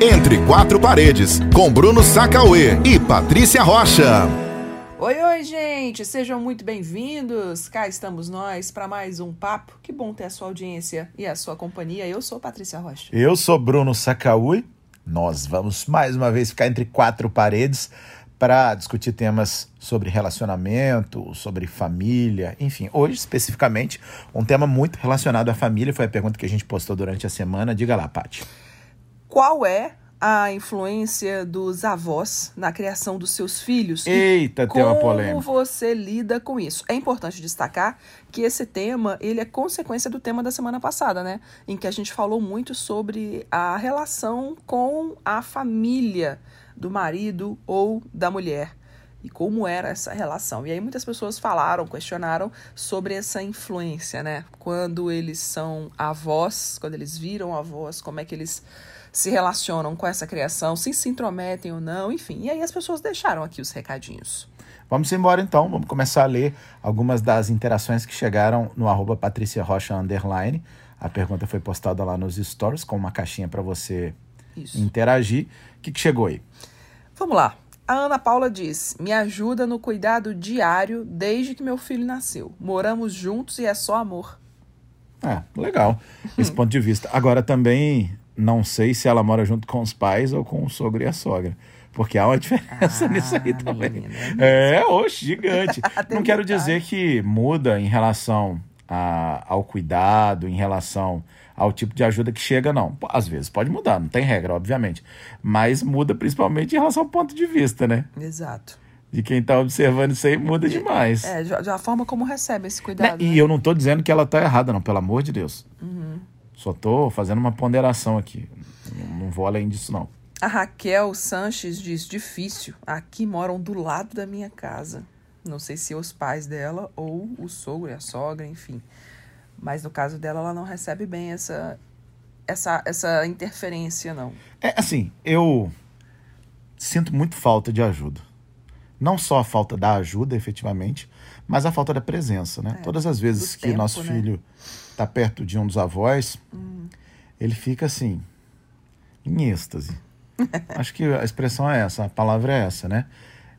Entre Quatro Paredes, com Bruno Sacauê e Patrícia Rocha. Oi, oi, gente! Sejam muito bem-vindos! Cá estamos nós para mais um papo. Que bom ter a sua audiência e a sua companhia. Eu sou Patrícia Rocha. Eu sou Bruno Sacauê. Nós vamos mais uma vez ficar entre quatro paredes para discutir temas sobre relacionamento, sobre família, enfim. Hoje, especificamente, um tema muito relacionado à família. Foi a pergunta que a gente postou durante a semana. Diga lá, Paty. Qual é a influência dos avós na criação dos seus filhos? Eita, tem uma polêmica. Como você lida com isso? É importante destacar que esse tema, ele é consequência do tema da semana passada, né? Em que a gente falou muito sobre a relação com a família do marido ou da mulher e como era essa relação. E aí muitas pessoas falaram, questionaram sobre essa influência, né? Quando eles são avós, quando eles viram avós, como é que eles se relacionam com essa criação, se se intrometem ou não, enfim. E aí as pessoas deixaram aqui os recadinhos. Vamos embora então, vamos começar a ler algumas das interações que chegaram no arroba Patrícia Rocha Underline. A pergunta foi postada lá nos stories com uma caixinha para você Isso. interagir. O que, que chegou aí? Vamos lá. A Ana Paula diz: Me ajuda no cuidado diário desde que meu filho nasceu. Moramos juntos e é só amor. É, legal. Esse ponto de vista. Agora também não sei se ela mora junto com os pais ou com o sogro e a sogra. Porque há uma diferença ah, nisso aí também. Menina, é, é oxe, gigante. não quero dizer que muda em relação a, ao cuidado, em relação ao tipo de ajuda que chega, não. Às vezes pode mudar, não tem regra, obviamente. Mas muda principalmente em relação ao ponto de vista, né? Exato. De quem está observando isso aí muda demais. É, já a forma como recebe esse cuidado. Né? E né? eu não estou dizendo que ela está errada, não, pelo amor de Deus. Uhum. Só estou fazendo uma ponderação aqui. Não vou além disso, não. A Raquel Sanches diz: difícil. Aqui moram do lado da minha casa. Não sei se os pais dela ou o sogro e a sogra, enfim. Mas no caso dela, ela não recebe bem essa, essa, essa interferência, não. É assim, eu sinto muito falta de ajuda. Não só a falta da ajuda, efetivamente, mas a falta da presença, né? É, Todas as vezes que tempo, nosso né? filho está perto de um dos avós, hum. ele fica assim, em êxtase. Acho que a expressão é essa, a palavra é essa, né?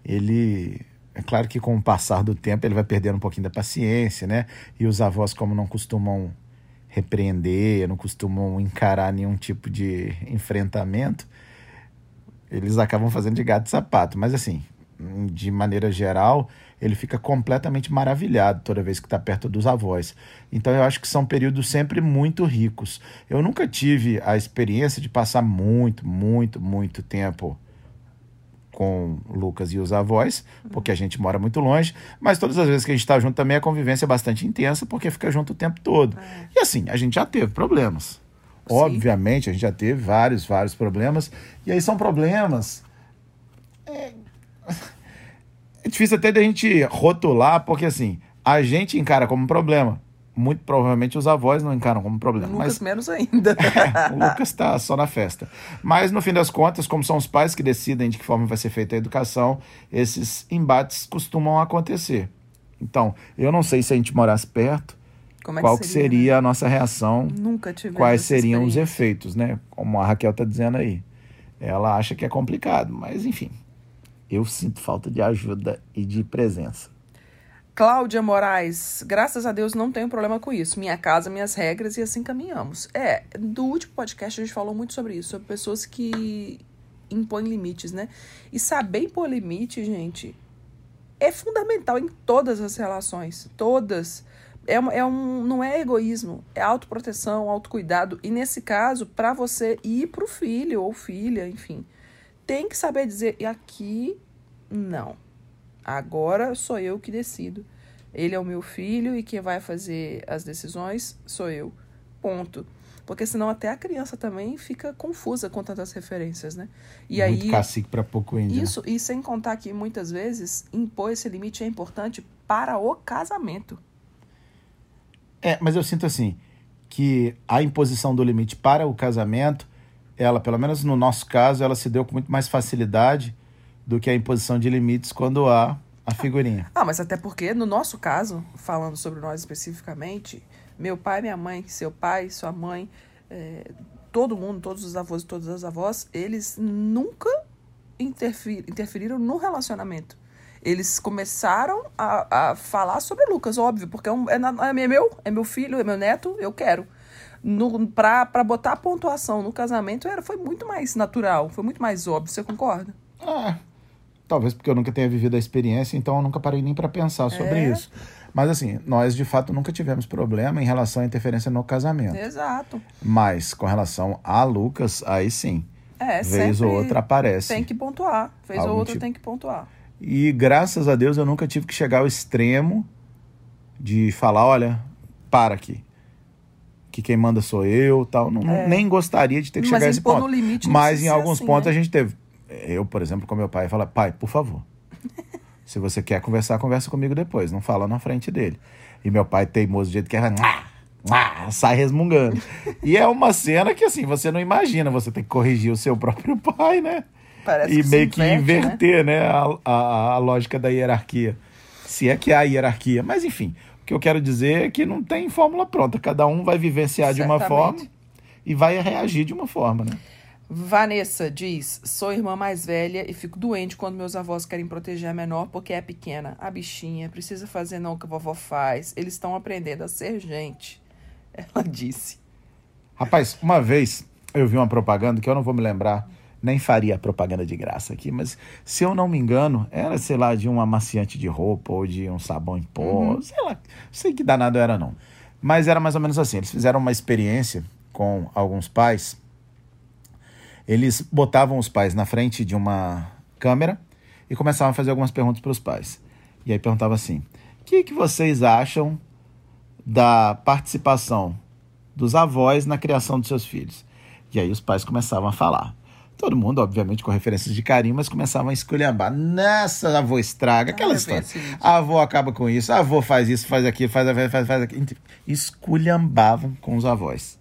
Ele. É claro que com o passar do tempo ele vai perdendo um pouquinho da paciência, né? E os avós, como não costumam repreender, não costumam encarar nenhum tipo de enfrentamento, eles acabam fazendo de gato e sapato. Mas assim, de maneira geral, ele fica completamente maravilhado toda vez que está perto dos avós. Então eu acho que são períodos sempre muito ricos. Eu nunca tive a experiência de passar muito, muito, muito tempo com Lucas e os avós, porque a gente mora muito longe, mas todas as vezes que a gente está junto também a convivência é bastante intensa, porque fica junto o tempo todo. É. E assim, a gente já teve problemas. Sim. Obviamente, a gente já teve vários, vários problemas. E aí são problemas é, é difícil até da gente rotular, porque assim, a gente encara como problema. Muito provavelmente os avós não encaram como problema. O Lucas mas... menos ainda. é, o Lucas está só na festa. Mas no fim das contas, como são os pais que decidem de que forma vai ser feita a educação, esses embates costumam acontecer. Então, eu não sei se a gente morasse perto, é qual que seria, seria né? a nossa reação, Nunca tive quais seriam os efeitos, né? Como a Raquel está dizendo aí. Ela acha que é complicado, mas enfim, eu sinto falta de ajuda e de presença. Cláudia Moraes, graças a Deus não tenho problema com isso. Minha casa, minhas regras e assim caminhamos. É, do último podcast a gente falou muito sobre isso, sobre pessoas que impõem limites, né? E saber impor limite, gente, é fundamental em todas as relações. Todas. É, é um, não é egoísmo, é autoproteção, autocuidado. E nesse caso, para você ir pro filho ou filha, enfim tem que saber dizer, e aqui não. Agora sou eu que decido. Ele é o meu filho e quem vai fazer as decisões sou eu. Ponto. Porque senão até a criança também fica confusa com tantas referências, né? E Muito aí cacique para pouco índio. Né? Isso, e sem contar que muitas vezes impor esse limite é importante para o casamento. É, mas eu sinto assim que a imposição do limite para o casamento ela, pelo menos no nosso caso, ela se deu com muito mais facilidade do que a imposição de limites quando há a figurinha. Ah, mas até porque, no nosso caso, falando sobre nós especificamente, meu pai, minha mãe, seu pai, sua mãe, é, todo mundo, todos os avós e todas as avós, eles nunca interfir, interferiram no relacionamento. Eles começaram a, a falar sobre Lucas, óbvio, porque é, um, é, é, meu, é meu filho, é meu neto, eu quero. Pra botar a pontuação no casamento era, foi muito mais natural, foi muito mais óbvio, você concorda? Ah, talvez porque eu nunca tenha vivido a experiência, então eu nunca parei nem para pensar sobre é. isso. Mas assim, nós de fato nunca tivemos problema em relação à interferência no casamento. Exato. Mas com relação a Lucas, aí sim. É, vez ou outra aparece. Tem que pontuar. Vez ou outra tipo... tem que pontuar. E graças a Deus eu nunca tive que chegar ao extremo de falar, olha, para aqui. Que quem manda sou eu, tal. Não, é. Nem gostaria de ter que Mas chegar a esse ponto. Limite, Mas em alguns assim, pontos né? a gente teve. Eu, por exemplo, com meu pai, fala, pai, por favor. se você quer conversar, conversa comigo depois. Não fala na frente dele. E meu pai, teimoso do jeito que é, sai resmungando. e é uma cena que, assim, você não imagina. Você tem que corrigir o seu próprio pai, né? Parece e que meio que inverte, inverter né? né a, a, a, lógica da hierarquia. Se é que há hierarquia. Mas enfim, que eu quero dizer é que não tem fórmula pronta. Cada um vai vivenciar Certamente. de uma forma e vai reagir de uma forma, né? Vanessa diz: Sou irmã mais velha e fico doente quando meus avós querem proteger a menor porque é pequena. A bichinha precisa fazer não o que a vovó faz. Eles estão aprendendo a ser gente. Ela disse. Rapaz, uma vez eu vi uma propaganda que eu não vou me lembrar nem faria propaganda de graça aqui, mas se eu não me engano, era, sei lá, de um amaciante de roupa ou de um sabão em pó, uhum. sei lá, sei que danado era não. Mas era mais ou menos assim, eles fizeram uma experiência com alguns pais, eles botavam os pais na frente de uma câmera e começavam a fazer algumas perguntas para os pais. E aí perguntava assim, o que, que vocês acham da participação dos avós na criação dos seus filhos? E aí os pais começavam a falar. Todo mundo, obviamente, com referências de carinho, mas começavam a esculhambar. Nossa, a avó estraga. Aquela ah, história. A avó acaba com isso, a avó faz isso, faz aquilo, faz, faz, faz, faz aquilo. Esculhambavam com os avós.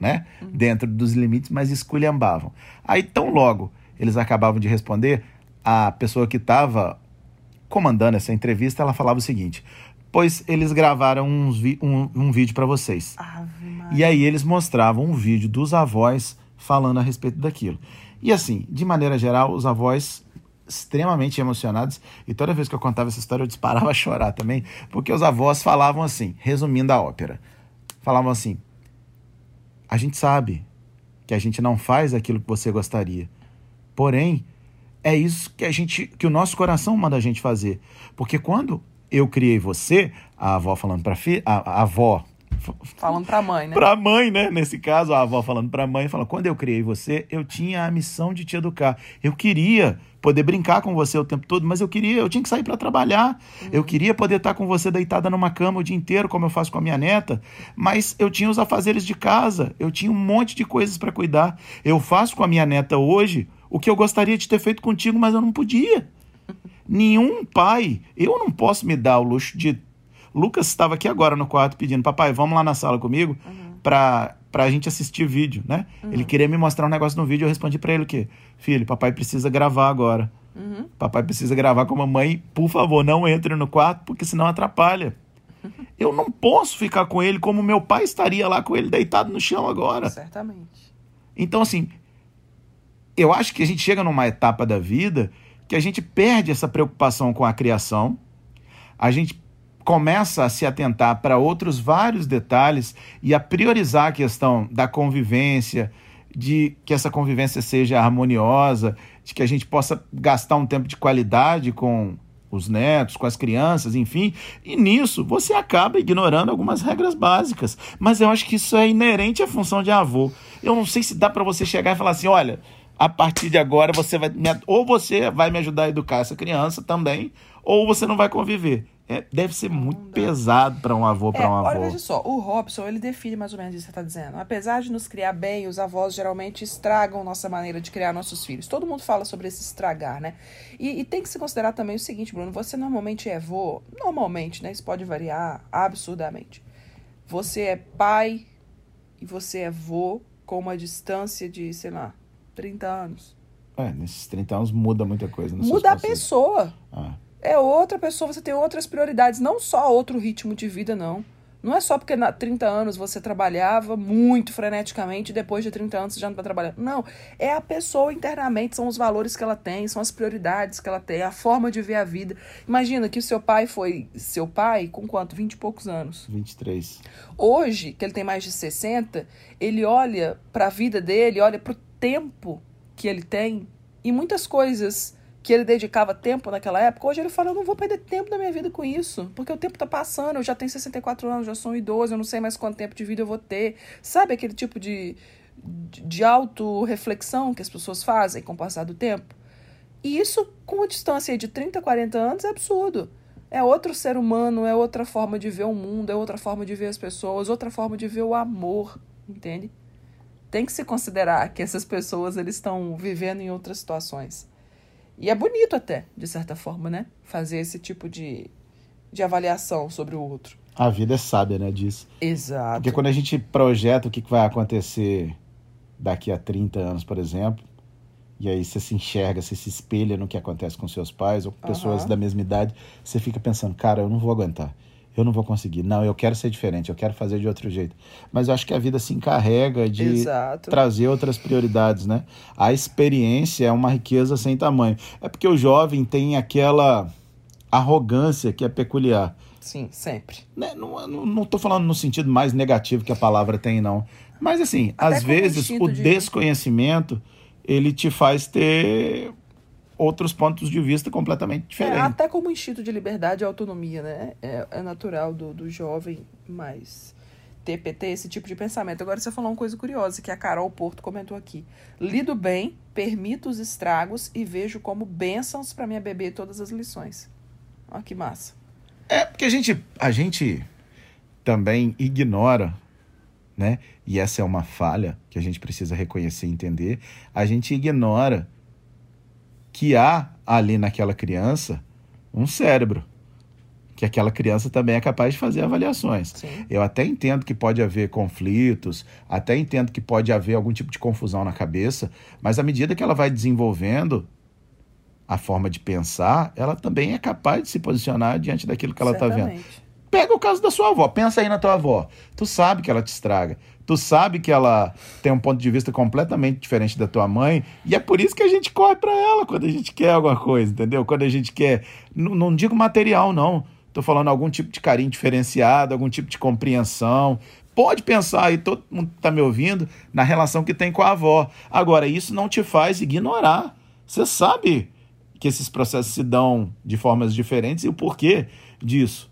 Né? Uhum. Dentro dos limites, mas esculhambavam. Aí, tão logo eles acabavam de responder, a pessoa que estava comandando essa entrevista, ela falava o seguinte: Pois eles gravaram um, um, um vídeo para vocês. e aí eles mostravam um vídeo dos avós falando a respeito daquilo. E assim, de maneira geral, os avós extremamente emocionados. E toda vez que eu contava essa história, eu disparava a chorar também, porque os avós falavam assim, resumindo a ópera, falavam assim: a gente sabe que a gente não faz aquilo que você gostaria, porém é isso que a gente, que o nosso coração manda a gente fazer, porque quando eu criei você, a avó falando para a, a avó Falando pra mãe, né? Pra mãe, né? Nesse caso, a avó falando pra mãe, falando: quando eu criei você, eu tinha a missão de te educar. Eu queria poder brincar com você o tempo todo, mas eu queria, eu tinha que sair para trabalhar. Uhum. Eu queria poder estar com você deitada numa cama o dia inteiro, como eu faço com a minha neta, mas eu tinha os afazeres de casa, eu tinha um monte de coisas para cuidar. Eu faço com a minha neta hoje o que eu gostaria de ter feito contigo, mas eu não podia. Nenhum pai, eu não posso me dar o luxo de Lucas estava aqui agora no quarto pedindo, papai, vamos lá na sala comigo uhum. pra, pra gente assistir vídeo, né? Uhum. Ele queria me mostrar um negócio no vídeo, eu respondi para ele o quê? Filho, papai precisa gravar agora. Uhum. Papai precisa gravar com a mamãe, por favor, não entre no quarto, porque senão atrapalha. Eu não posso ficar com ele como meu pai estaria lá com ele deitado no chão agora. Certamente. Então, assim, eu acho que a gente chega numa etapa da vida que a gente perde essa preocupação com a criação, a gente começa a se atentar para outros vários detalhes e a priorizar a questão da convivência, de que essa convivência seja harmoniosa, de que a gente possa gastar um tempo de qualidade com os netos, com as crianças, enfim. E nisso você acaba ignorando algumas regras básicas. Mas eu acho que isso é inerente à função de avô. Eu não sei se dá para você chegar e falar assim: olha, a partir de agora você vai. Me, ou você vai me ajudar a educar essa criança também, ou você não vai conviver. É, deve ser muito pesado para um avô, para é, um avô. Olha, veja só, o Robson, ele define mais ou menos isso que você está dizendo. Apesar de nos criar bem, os avós geralmente estragam nossa maneira de criar nossos filhos. Todo mundo fala sobre esse estragar, né? E, e tem que se considerar também o seguinte, Bruno, você normalmente é avô, normalmente, né? Isso pode variar absurdamente. Você é pai e você é avô com uma distância de, sei lá, 30 anos. É, nesses 30 anos muda muita coisa. Muda a pessoa. Ah é outra pessoa, você tem outras prioridades, não só outro ritmo de vida, não. Não é só porque há 30 anos você trabalhava muito freneticamente e depois de 30 anos você já não está trabalhando. Não. É a pessoa internamente, são os valores que ela tem, são as prioridades que ela tem, a forma de ver a vida. Imagina que o seu pai foi seu pai com quanto? 20 e poucos anos. 23. Hoje, que ele tem mais de 60, ele olha para a vida dele, olha para o tempo que ele tem e muitas coisas que ele dedicava tempo naquela época, hoje ele fala, eu não vou perder tempo da minha vida com isso, porque o tempo tá passando, eu já tenho 64 anos, já sou um idoso, eu não sei mais quanto tempo de vida eu vou ter. Sabe aquele tipo de, de, de auto-reflexão que as pessoas fazem com o passar do tempo? E isso, com uma distância de 30, 40 anos, é absurdo. É outro ser humano, é outra forma de ver o mundo, é outra forma de ver as pessoas, outra forma de ver o amor, entende? Tem que se considerar que essas pessoas eles estão vivendo em outras situações. E é bonito até, de certa forma, né? Fazer esse tipo de, de avaliação sobre o outro. A vida é sábia, né, disso. Exato. Porque quando a gente projeta o que vai acontecer daqui a 30 anos, por exemplo, e aí você se enxerga, você se espelha no que acontece com seus pais ou com pessoas uhum. da mesma idade, você fica pensando, cara, eu não vou aguentar eu não vou conseguir. Não, eu quero ser diferente, eu quero fazer de outro jeito. Mas eu acho que a vida se encarrega de Exato. trazer outras prioridades, né? A experiência é uma riqueza sem tamanho. É porque o jovem tem aquela arrogância que é peculiar. Sim, sempre. Né? Não, não, não tô falando no sentido mais negativo que a palavra tem, não. Mas assim, Até às vezes o de... desconhecimento ele te faz ter outros pontos de vista completamente diferentes. É, até como instinto de liberdade e autonomia, né? É, é natural do, do jovem mais ter, ter esse tipo de pensamento. Agora você falou uma coisa curiosa que a Carol Porto comentou aqui. Lido bem, permito os estragos e vejo como bênçãos para minha bebê todas as lições. Olha que massa. É, porque a gente, a gente também ignora, né? E essa é uma falha que a gente precisa reconhecer e entender. A gente ignora que há ali naquela criança um cérebro, que aquela criança também é capaz de fazer avaliações. Sim. Eu até entendo que pode haver conflitos, até entendo que pode haver algum tipo de confusão na cabeça, mas à medida que ela vai desenvolvendo a forma de pensar, ela também é capaz de se posicionar diante daquilo que ela está vendo. Pega o caso da sua avó, pensa aí na tua avó. Tu sabe que ela te estraga. Tu sabe que ela tem um ponto de vista completamente diferente da tua mãe, e é por isso que a gente corre para ela quando a gente quer alguma coisa, entendeu? Quando a gente quer, não, não digo material não, tô falando algum tipo de carinho diferenciado, algum tipo de compreensão. Pode pensar aí, todo mundo que tá me ouvindo, na relação que tem com a avó. Agora, isso não te faz ignorar. Você sabe que esses processos se dão de formas diferentes e o porquê disso.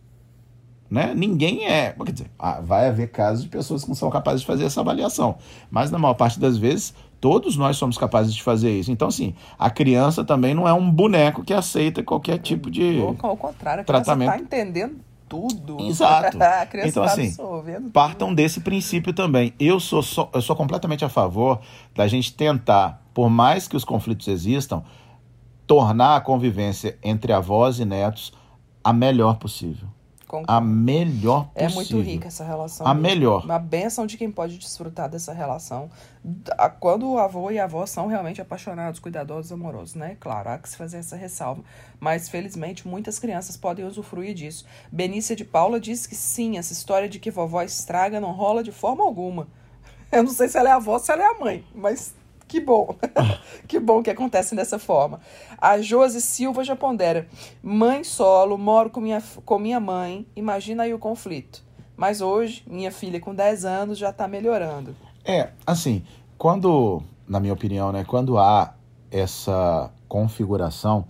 Né? Ninguém é. Quer dizer, ah, vai haver casos de pessoas que não são capazes de fazer essa avaliação. Mas na maior parte das vezes, todos nós somos capazes de fazer isso. Então, assim, a criança também não é um boneco que aceita qualquer tipo de. Ou, ao contrário, a tratamento. está entendendo tudo. Exato. então, tá assim, partam tudo. desse princípio também. Eu sou, só, eu sou completamente a favor da gente tentar, por mais que os conflitos existam, tornar a convivência entre avós e netos a melhor possível. Concordo. a melhor possível. É muito rica essa relação. A melhor. Uma benção de quem pode desfrutar dessa relação. Quando o avô e a avó são realmente apaixonados, cuidadosos, amorosos, né? Claro, há que se fazer essa ressalva. Mas, felizmente, muitas crianças podem usufruir disso. Benícia de Paula diz que sim, essa história de que vovó estraga não rola de forma alguma. Eu não sei se ela é a avó ou se ela é a mãe, mas que bom. que bom que acontece dessa forma. A Josi Silva já pondera. Mãe solo, moro com minha, com minha mãe. Imagina aí o conflito. Mas hoje, minha filha com 10 anos já está melhorando. É, assim, quando, na minha opinião, né, quando há essa configuração,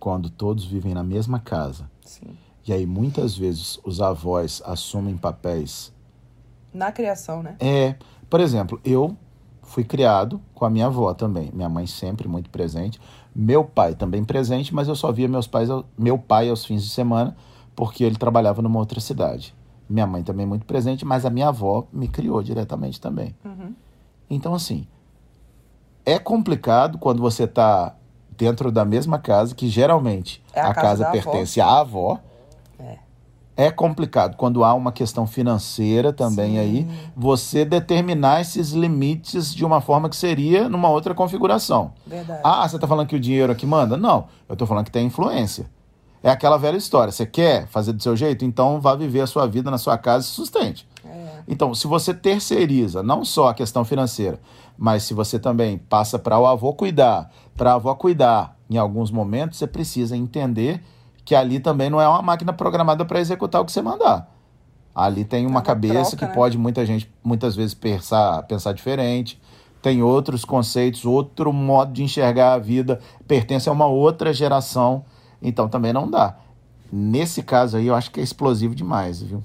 quando todos vivem na mesma casa, Sim. e aí muitas vezes os avós assumem papéis. Na criação, né? É. Por exemplo, eu fui criado com a minha avó também. Minha mãe sempre muito presente. Meu pai também presente, mas eu só via meus pais, meu pai aos fins de semana, porque ele trabalhava numa outra cidade. Minha mãe também muito presente, mas a minha avó me criou diretamente também. Uhum. Então, assim, é complicado quando você está dentro da mesma casa, que geralmente é a, a, casa, casa pertence avó. à avó é complicado quando há uma questão financeira também Sim. aí, você determinar esses limites de uma forma que seria numa outra configuração. Verdade. Ah, você está falando que o dinheiro aqui manda? Não, eu estou falando que tem influência. É aquela velha história. Você quer fazer do seu jeito? Então vá viver a sua vida na sua casa e sustente. É. Então, se você terceiriza não só a questão financeira, mas se você também passa para o avô cuidar, para a avó cuidar, em alguns momentos você precisa entender que ali também não é uma máquina programada para executar o que você mandar. Ali tem uma, é uma cabeça troca, que né? pode muita gente muitas vezes pensar, pensar diferente, tem outros conceitos, outro modo de enxergar a vida, pertence a uma outra geração, então também não dá. Nesse caso aí, eu acho que é explosivo demais, viu?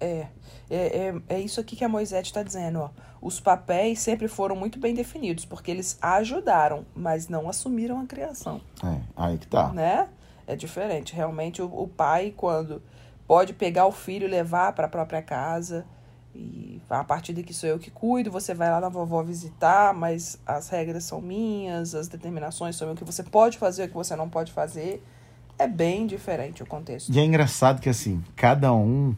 É. É, é, é isso aqui que a Moisés está dizendo, ó. Os papéis sempre foram muito bem definidos, porque eles ajudaram, mas não assumiram a criação. É, aí que tá. Né? É diferente. Realmente, o, o pai, quando pode pegar o filho e levar para a própria casa, e a partir daqui sou eu que cuido, você vai lá na vovó visitar, mas as regras são minhas, as determinações são o que você pode fazer, o que você não pode fazer. É bem diferente o contexto. E é engraçado que assim, cada um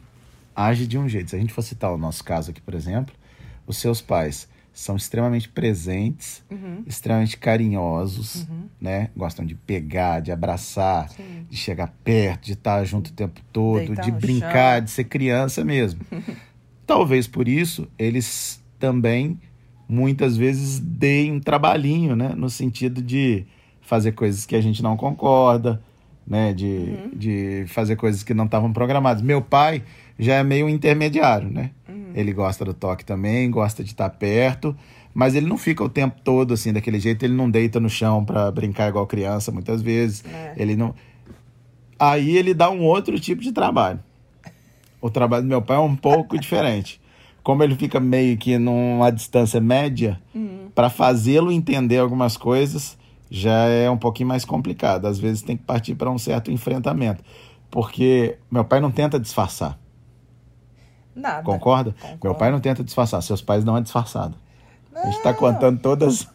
age de um jeito. Se a gente for citar o nosso caso aqui, por exemplo, os seus pais são extremamente presentes, uhum. extremamente carinhosos, uhum. né? Gostam de pegar, de abraçar, Sim. de chegar perto, de estar junto o tempo todo, Deitar de brincar, chão. de ser criança mesmo. Talvez por isso eles também muitas vezes deem um trabalhinho, né? No sentido de fazer coisas que a gente não concorda, né? De, uhum. de fazer coisas que não estavam programadas. Meu pai já é meio intermediário, né? Ele gosta do toque também, gosta de estar perto, mas ele não fica o tempo todo assim daquele jeito. Ele não deita no chão para brincar igual criança muitas vezes. É. Ele não. Aí ele dá um outro tipo de trabalho. O trabalho do meu pai é um pouco diferente. Como ele fica meio que numa distância média, uhum. para fazê-lo entender algumas coisas já é um pouquinho mais complicado. Às vezes tem que partir para um certo enfrentamento. Porque meu pai não tenta disfarçar. Nada. Concorda? Concordo. Meu pai não tenta disfarçar, seus pais não é disfarçado. Não. A gente está contando todas,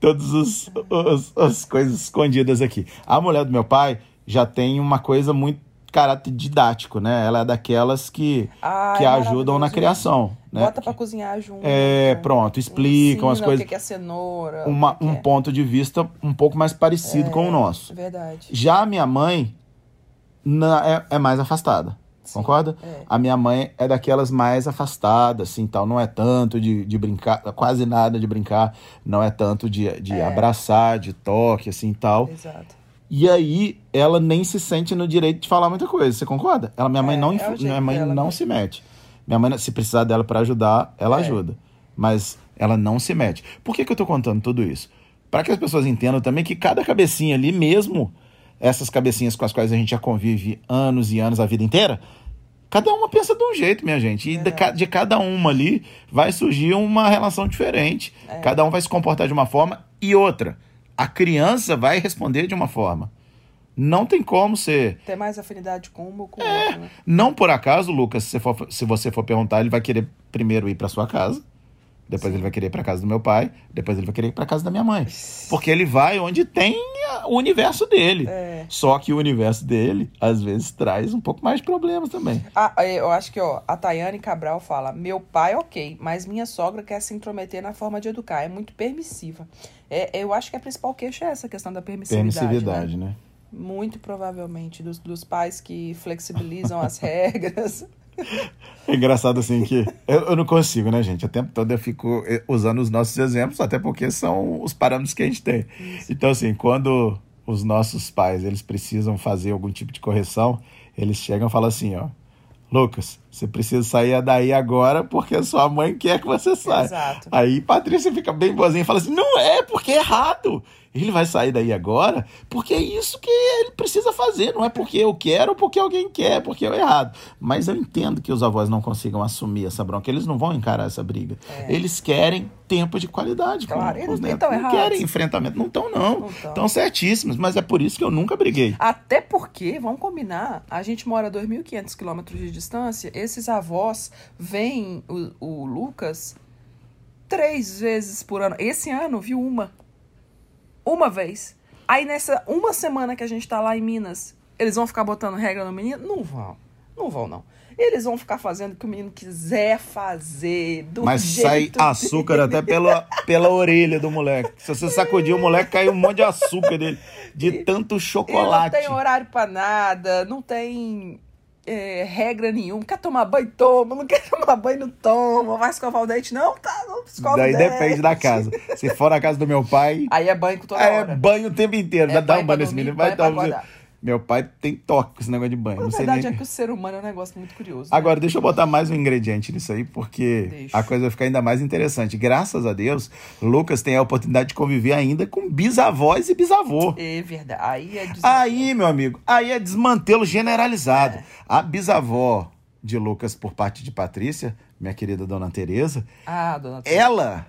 todas as coisas escondidas aqui. A mulher do meu pai já tem uma coisa muito caráter didático, né? Ela é daquelas que, ah, que é ajudam na criação. Né? Bota para cozinhar junto. É, pronto, explicam as coisas. O que é cenoura. Uma, um é. ponto de vista um pouco mais parecido é, com o nosso. Verdade. Já a minha mãe na, é, é mais afastada. Sim, concorda? É. A minha mãe é daquelas mais afastadas, assim, tal. Não é tanto de, de brincar, quase nada de brincar. Não é tanto de, de é. abraçar, de toque, assim, tal. Exato. E aí ela nem se sente no direito de falar muita coisa. Você concorda? Ela, minha mãe é, não, é minha mãe não né? se mete. Minha mãe, se precisar dela para ajudar, ela é. ajuda. Mas ela não se mete. Por que, que eu tô contando tudo isso? Para que as pessoas entendam também que cada cabecinha ali, mesmo essas cabecinhas com as quais a gente já convive anos e anos, a vida inteira, cada uma pensa de um jeito, minha gente. E de, de, cada uma ali vai surgir uma relação diferente. É. Cada um vai se comportar de uma forma e outra a criança vai responder de uma forma. Não tem como ser. Ter mais afinidade com uma ou com é, outra. Né? Não por acaso, Lucas, se, for, se você for perguntar, ele vai querer primeiro ir para sua casa. Depois Sim. ele vai querer ir para casa do meu pai, depois ele vai querer ir para casa da minha mãe. Porque ele vai onde tem o universo dele. É. Só que o universo dele, às vezes, traz um pouco mais de problemas também. Ah, eu acho que, ó, a Tayane Cabral fala: meu pai, ok, mas minha sogra quer se intrometer na forma de educar, é muito permissiva. É, eu acho que a principal queixa é essa questão da permissividade. Permissividade, né? né? Muito provavelmente, dos, dos pais que flexibilizam as regras. É engraçado assim que eu, eu, não consigo, né, gente? O tempo todo eu fico eh, usando os nossos exemplos, até porque são os parâmetros que a gente tem. Isso. Então, assim, quando os nossos pais eles precisam fazer algum tipo de correção, eles chegam e falam assim, ó, Lucas, você precisa sair daí agora porque a sua mãe quer que você saia. Exato. Aí Patrícia fica bem boazinha e fala assim: não é, porque é errado. Ele vai sair daí agora porque é isso que ele precisa fazer. Não é porque eu quero ou porque alguém quer, porque é errado. Mas eu entendo que os avós não consigam assumir essa bronca. Eles não vão encarar essa briga. É. Eles querem tempo de qualidade. Claro, com, eles não estão errados. Não querem enfrentamento. Não estão, não. Estão certíssimos. Mas é por isso que eu nunca briguei. Até porque, vamos combinar, a gente mora a 2.500 quilômetros de distância. Esses avós veem o, o Lucas três vezes por ano. Esse ano viu uma. Uma vez. Aí nessa uma semana que a gente tá lá em Minas, eles vão ficar botando regra no menino? Não vão. Não vão, não. Eles vão ficar fazendo o que o menino quiser fazer. Do Mas sai açúcar dele. até pela, pela orelha do moleque. Se você sacudir o moleque, cai um monte de açúcar dele. De tanto chocolate. não tem horário pra nada, não tem é, regra nenhuma. Quer tomar banho, toma. Não quer tomar banho, não toma. Vai escovar o dente, não? Tá, não escova Daí o dente. depende da casa. Se for na casa do meu pai... Aí é banho toda hora. É banho o tempo inteiro. É Dá um banho nesse menino. Vai dar um... Meu pai tem toque com esse negócio de banho. A verdade nem... é que o ser humano é um negócio muito curioso. Né? Agora, deixa eu botar mais um ingrediente nisso aí, porque deixa. a coisa vai ficar ainda mais interessante. Graças a Deus, Lucas tem a oportunidade de conviver ainda com bisavós e bisavô. É verdade. Aí é Aí, meu amigo, aí é desmantelo generalizado. É. A bisavó de Lucas, por parte de Patrícia, minha querida dona Tereza, ah, dona Tereza. ela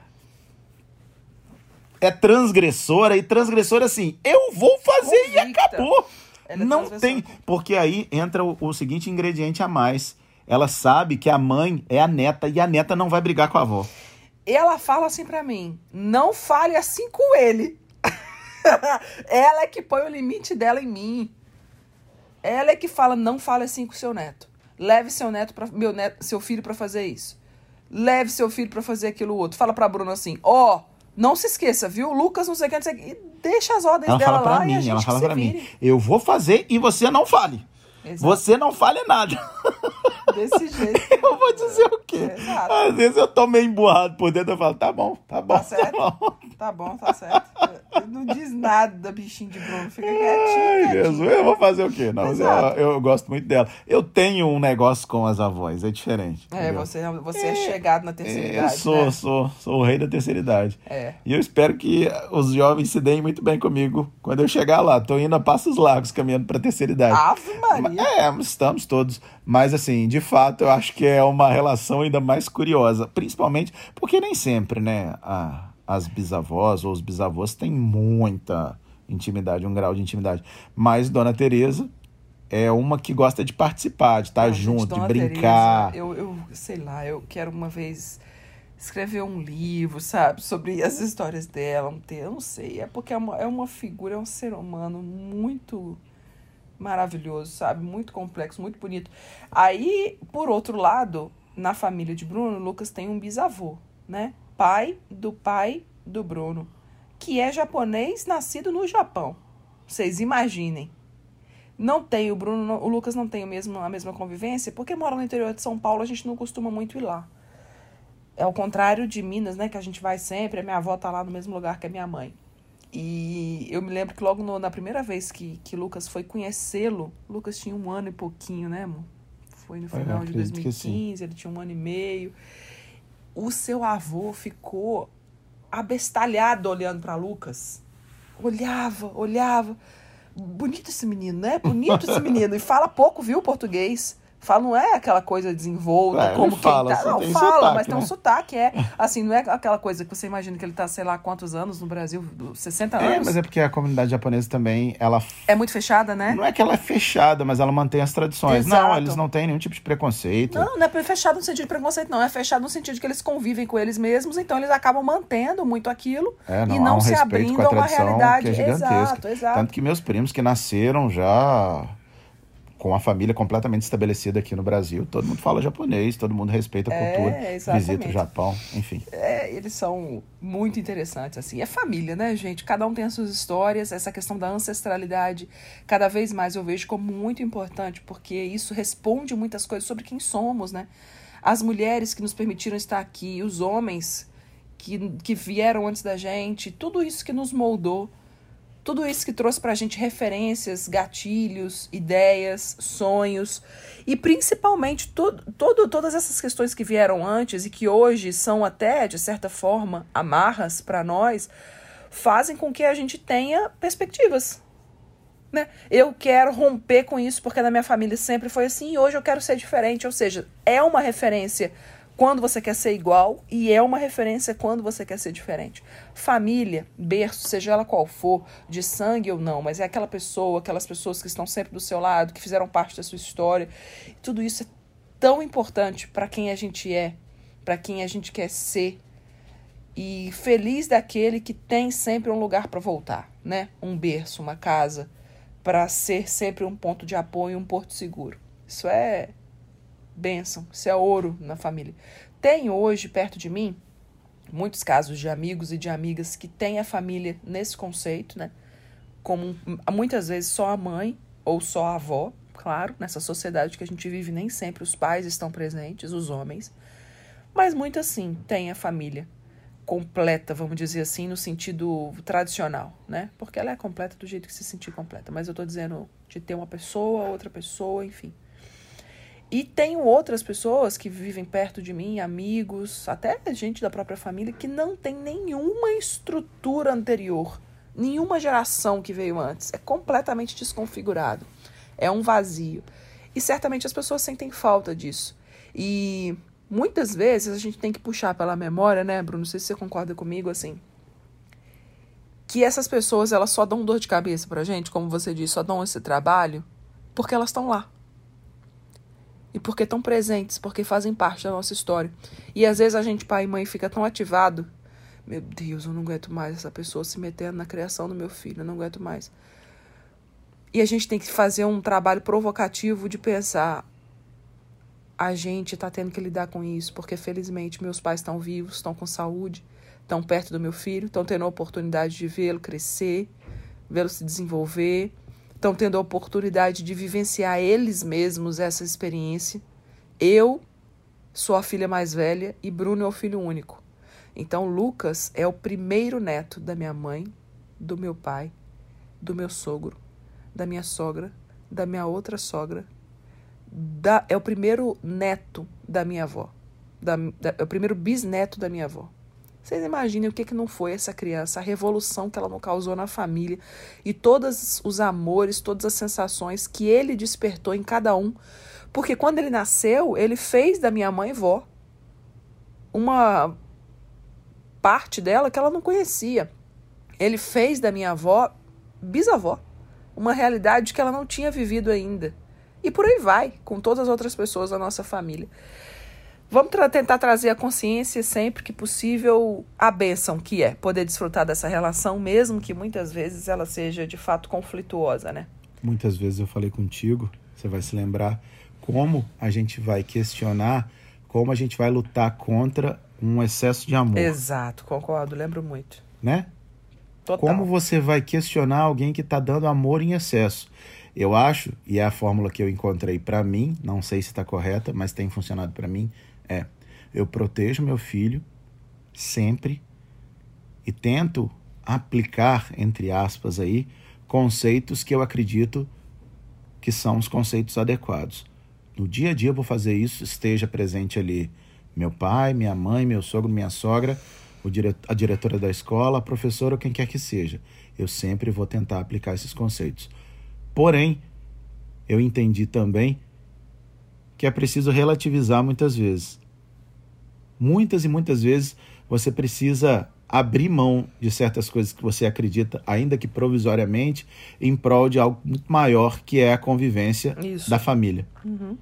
é transgressora e transgressora assim, eu vou fazer Convicta. e acabou. Ela é não tem. Porque aí entra o, o seguinte ingrediente a mais. Ela sabe que a mãe é a neta e a neta não vai brigar com a avó. Ela fala assim para mim: não fale assim com ele. ela é que põe o limite dela em mim. Ela é que fala: não fale assim com seu neto. Leve seu neto para meu neto, seu filho para fazer isso. Leve seu filho para fazer aquilo outro. Fala para Bruno assim: ó, oh, não se esqueça, viu? Lucas não sei o que, não sei o que deixa as ordens ela dela fala lá mim, Ela fala pra mim, eu vou fazer e você não fale. Exato. Você não fale nada. Desse jeito. eu vou dizer o quê? Exato. Às vezes eu tô meio emburrado por dentro, eu falo, tá bom, tá bom. Tá certo? Tá bom, tá, bom, tá certo. Não diz nada, bichinho de Bruno, fica quietinho. Ai, Jesus, eu vou fazer o quê? Não, eu, eu, gosto muito dela. Eu tenho um negócio com as avós, é diferente. É, você, você é, é, chegado na terceira é, idade. Eu sou, né? sou, sou o rei da terceira idade. É. E eu espero que os jovens se deem muito bem comigo quando eu chegar lá. Tô indo a passos largos caminhando pra terceira idade. Ave Maria. É, estamos todos. Mas, assim, de fato, eu acho que é uma relação ainda mais curiosa. Principalmente porque nem sempre, né, a, as bisavós ou os bisavós têm muita intimidade, um grau de intimidade. Mas Dona Teresa é uma que gosta de participar, de estar Não, junto, gente, de brincar. Tereza, eu, eu sei lá, eu quero uma vez escrever um livro, sabe, sobre as histórias dela, um eu não sei, é porque é uma, é uma figura, é um ser humano muito maravilhoso, sabe? Muito complexo, muito bonito. Aí, por outro lado, na família de Bruno, Lucas tem um bisavô, né? Pai do pai do Bruno, que é japonês nascido no Japão. Vocês imaginem. Não tem o Bruno, o Lucas não tem o mesmo, a mesma convivência, porque mora no interior de São Paulo, a gente não costuma muito ir lá. É o contrário de Minas, né, que a gente vai sempre, a minha avó tá lá no mesmo lugar que a minha mãe. E eu me lembro que logo no, na primeira vez que, que Lucas foi conhecê-lo, Lucas tinha um ano e pouquinho, né, amor? Foi no final de 2015, ele tinha um ano e meio. O seu avô ficou abestalhado olhando para Lucas. Olhava, olhava. Bonito esse menino, né? Bonito esse menino. E fala pouco, viu, português. Fala, não é aquela coisa desenvolta, é, como fala, tá. Não, fala, sotaque, mas né? tem um sotaque, é. Assim, não é aquela coisa que você imagina que ele tá, sei lá, quantos anos no Brasil, 60 é, anos. É, mas é porque a comunidade japonesa também, ela... É muito fechada, né? Não é que ela é fechada, mas ela mantém as tradições. Exato. Não, eles não têm nenhum tipo de preconceito. Não, não é fechado no sentido de preconceito, não. É fechado no sentido de que eles convivem com eles mesmos, então eles acabam mantendo muito aquilo é, não, e não um se abrindo a, uma realidade. Que é gigantesca. Exato, exato. Tanto que meus primos que nasceram já com a família completamente estabelecida aqui no Brasil. Todo mundo fala japonês, todo mundo respeita a é, cultura, exatamente. visita o Japão, enfim. É, eles são muito interessantes, assim. É família, né, gente? Cada um tem as suas histórias, essa questão da ancestralidade, cada vez mais eu vejo como muito importante, porque isso responde muitas coisas sobre quem somos, né? As mulheres que nos permitiram estar aqui, os homens que, que vieram antes da gente, tudo isso que nos moldou tudo isso que trouxe para a gente referências, gatilhos, ideias, sonhos e principalmente todo, todo, todas essas questões que vieram antes e que hoje são até, de certa forma, amarras para nós, fazem com que a gente tenha perspectivas. Né? Eu quero romper com isso porque na minha família sempre foi assim e hoje eu quero ser diferente. Ou seja, é uma referência quando você quer ser igual e é uma referência quando você quer ser diferente. Família, berço, seja ela qual for, de sangue ou não, mas é aquela pessoa, aquelas pessoas que estão sempre do seu lado, que fizeram parte da sua história. Tudo isso é tão importante para quem a gente é, para quem a gente quer ser. E feliz daquele que tem sempre um lugar para voltar, né? Um berço, uma casa, para ser sempre um ponto de apoio, um porto seguro. Isso é Bênção. Isso é ouro na família. Tem hoje, perto de mim, muitos casos de amigos e de amigas que têm a família nesse conceito, né? Como muitas vezes só a mãe ou só a avó, claro, nessa sociedade que a gente vive, nem sempre os pais estão presentes, os homens. Mas muito assim, tem a família completa, vamos dizer assim, no sentido tradicional, né? Porque ela é completa do jeito que se sentir completa. Mas eu tô dizendo de ter uma pessoa, outra pessoa, enfim. E tenho outras pessoas que vivem perto de mim, amigos, até gente da própria família, que não tem nenhuma estrutura anterior, nenhuma geração que veio antes. É completamente desconfigurado. É um vazio. E certamente as pessoas sentem falta disso. E muitas vezes a gente tem que puxar pela memória, né, Bruno? Não sei se você concorda comigo, assim. Que essas pessoas, elas só dão dor de cabeça pra gente, como você disse, só dão esse trabalho, porque elas estão lá. E porque estão presentes, porque fazem parte da nossa história. E às vezes a gente, pai e mãe, fica tão ativado. Meu Deus, eu não aguento mais essa pessoa se metendo na criação do meu filho, eu não aguento mais. E a gente tem que fazer um trabalho provocativo de pensar: a gente está tendo que lidar com isso, porque felizmente meus pais estão vivos, estão com saúde, estão perto do meu filho, estão tendo a oportunidade de vê-lo crescer, vê-lo se desenvolver, estão tendo a oportunidade de vivenciar eles mesmos essa experiência. Eu sou a filha mais velha e Bruno é o filho único. Então, Lucas é o primeiro neto da minha mãe, do meu pai, do meu sogro, da minha sogra, da minha outra sogra da, é o primeiro neto da minha avó. Da, da, é o primeiro bisneto da minha avó. Vocês imaginem o que, que não foi essa criança, a revolução que ela não causou na família e todos os amores, todas as sensações que ele despertou em cada um. Porque quando ele nasceu, ele fez da minha mãe vó uma parte dela que ela não conhecia. Ele fez da minha avó bisavó, uma realidade que ela não tinha vivido ainda. E por aí vai, com todas as outras pessoas da nossa família. Vamos tra tentar trazer a consciência sempre que possível a bênção que é poder desfrutar dessa relação, mesmo que muitas vezes ela seja de fato conflituosa, né? Muitas vezes eu falei contigo, você vai se lembrar, como a gente vai questionar, como a gente vai lutar contra um excesso de amor. Exato, concordo, lembro muito. Né? Total. Como você vai questionar alguém que está dando amor em excesso? Eu acho, e é a fórmula que eu encontrei para mim, não sei se está correta, mas tem funcionado para mim, eu protejo meu filho sempre e tento aplicar, entre aspas aí, conceitos que eu acredito que são os conceitos adequados. No dia a dia eu vou fazer isso, esteja presente ali meu pai, minha mãe, meu sogro, minha sogra, a diretora da escola, a professora, quem quer que seja. Eu sempre vou tentar aplicar esses conceitos. Porém, eu entendi também que é preciso relativizar muitas vezes. Muitas e muitas vezes você precisa abrir mão de certas coisas que você acredita, ainda que provisoriamente, em prol de algo muito maior, que é a convivência Isso. da família. Uhum.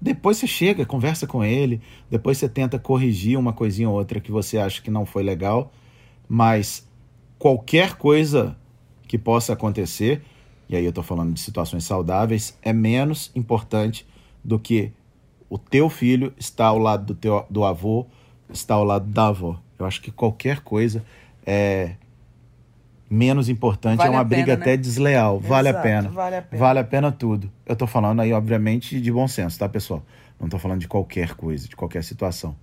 Depois você chega, conversa com ele, depois você tenta corrigir uma coisinha ou outra que você acha que não foi legal, mas qualquer coisa que possa acontecer, e aí eu estou falando de situações saudáveis, é menos importante do que o teu filho estar ao lado do, teu, do avô, estar ao lado da avó. Eu acho que qualquer coisa é menos importante, é vale é uma briga né? até desleal. Exato, vale a pena. Vale a pena. Vale a pena tudo. Eu estou falando aí, obviamente, de bom senso, tá, pessoal? Não estou falando de qualquer coisa, de qualquer situação.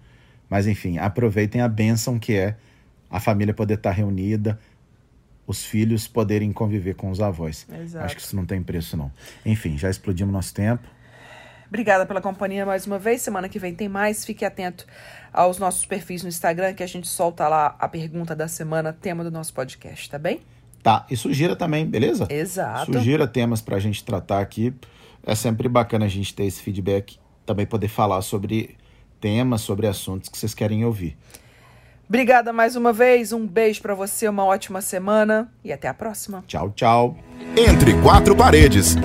Mas, enfim, aproveitem a bênção que é a família poder estar reunida, os filhos poderem conviver com os avós. Exato. Acho que isso não tem preço, não. Enfim, já explodimos nosso tempo. Obrigada pela companhia mais uma vez. Semana que vem tem mais. Fique atento aos nossos perfis no Instagram, que a gente solta lá a pergunta da semana, tema do nosso podcast, tá bem? Tá. E sugira também, beleza? Exato. Sugira temas pra gente tratar aqui. É sempre bacana a gente ter esse feedback, também poder falar sobre temas, sobre assuntos que vocês querem ouvir. Obrigada mais uma vez, um beijo para você, uma ótima semana e até a próxima. Tchau, tchau. Entre quatro paredes.